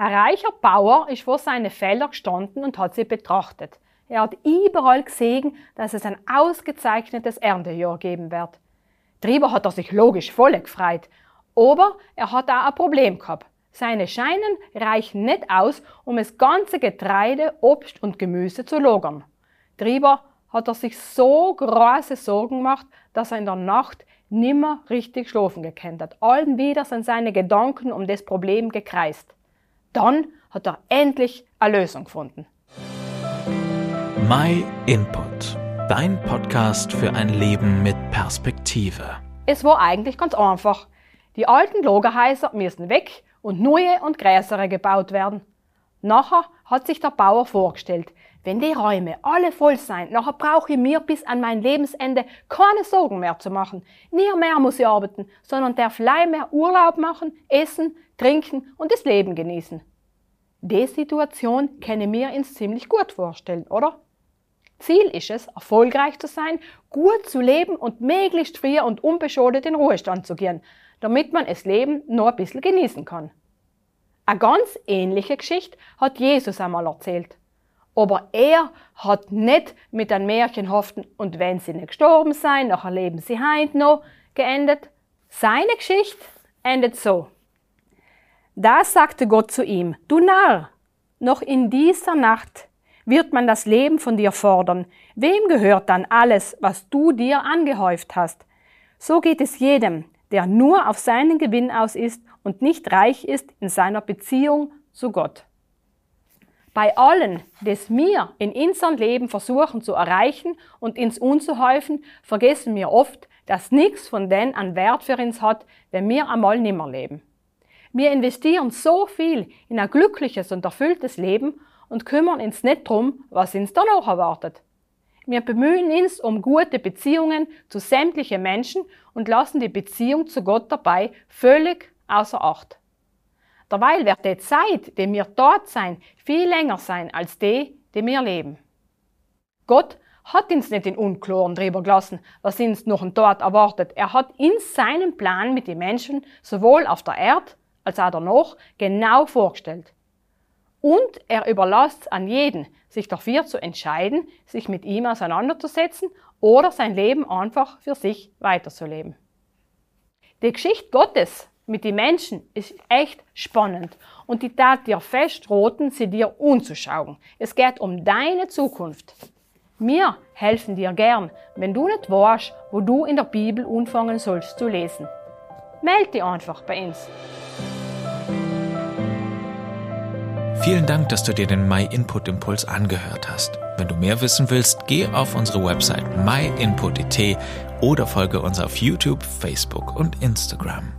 Ein reicher Bauer ist vor seine Felder gestanden und hat sie betrachtet. Er hat überall gesehen, dass es ein ausgezeichnetes Erntejahr geben wird. Drüber hat er sich logisch voll gefreut. Aber er hat auch ein Problem gehabt. Seine Scheinen reichen nicht aus, um das ganze Getreide, Obst und Gemüse zu lagern. Drüber hat er sich so große Sorgen gemacht, dass er in der Nacht nimmer richtig schlafen gekannt hat. Allen wieder sind seine Gedanken um das Problem gekreist. Dann hat er endlich eine Lösung gefunden. My Input, dein Podcast für ein Leben mit Perspektive. Es war eigentlich ganz einfach. Die alten Lagerhäuser müssen weg und neue und größere gebaut werden. Nachher hat sich der Bauer vorgestellt, wenn die Räume alle voll sein, nachher brauche ich mir bis an mein Lebensende keine Sorgen mehr zu machen. Nie mehr muss ich arbeiten, sondern darf allein mehr Urlaub machen, essen, trinken und das Leben genießen. Die Situation ich mir ins ziemlich gut vorstellen, oder? Ziel ist es, erfolgreich zu sein, gut zu leben und möglichst früh und unbeschadet in Ruhestand zu gehen, damit man das Leben noch ein bisschen genießen kann. Eine ganz ähnliche Geschichte hat Jesus einmal erzählt. Aber er hat nicht mit einem märchenhaften und wenn sie nicht gestorben sein, nachher leben sie heint noch geendet. Seine Geschichte endet so. Da sagte Gott zu ihm, du Narr, noch in dieser Nacht wird man das Leben von dir fordern. Wem gehört dann alles, was du dir angehäuft hast? So geht es jedem, der nur auf seinen Gewinn aus ist und nicht reich ist in seiner Beziehung zu Gott. Bei allen, das wir in unserem Leben versuchen zu erreichen und ins unzuhäufen, vergessen wir oft, dass nichts von denen an Wert für uns hat, wenn wir einmal nimmer leben. Wir investieren so viel in ein glückliches und erfülltes Leben und kümmern uns nicht drum, was uns danach erwartet. Wir bemühen uns um gute Beziehungen zu sämtlichen Menschen und lassen die Beziehung zu Gott dabei völlig außer Acht. Derweil wird die Zeit, die wir dort sein, viel länger sein als die, die wir leben. Gott hat uns nicht in Unklaren drüber gelassen, was uns noch dort erwartet. Er hat uns seinen Plan mit den Menschen sowohl auf der Erde als auch danach genau vorgestellt. Und er überlässt an jeden, sich dafür zu entscheiden, sich mit ihm auseinanderzusetzen oder sein Leben einfach für sich weiterzuleben. Die Geschichte Gottes mit den Menschen ist echt spannend und die tat dir fest roten, sie dir unzuschauen. Es geht um deine Zukunft. Wir helfen dir gern, wenn du nicht weißt, wo du in der Bibel anfangen sollst zu lesen. Meld dich einfach bei uns. Vielen Dank, dass du dir den My Input Impuls angehört hast. Wenn du mehr wissen willst, geh auf unsere Website myinput.it oder folge uns auf YouTube, Facebook und Instagram.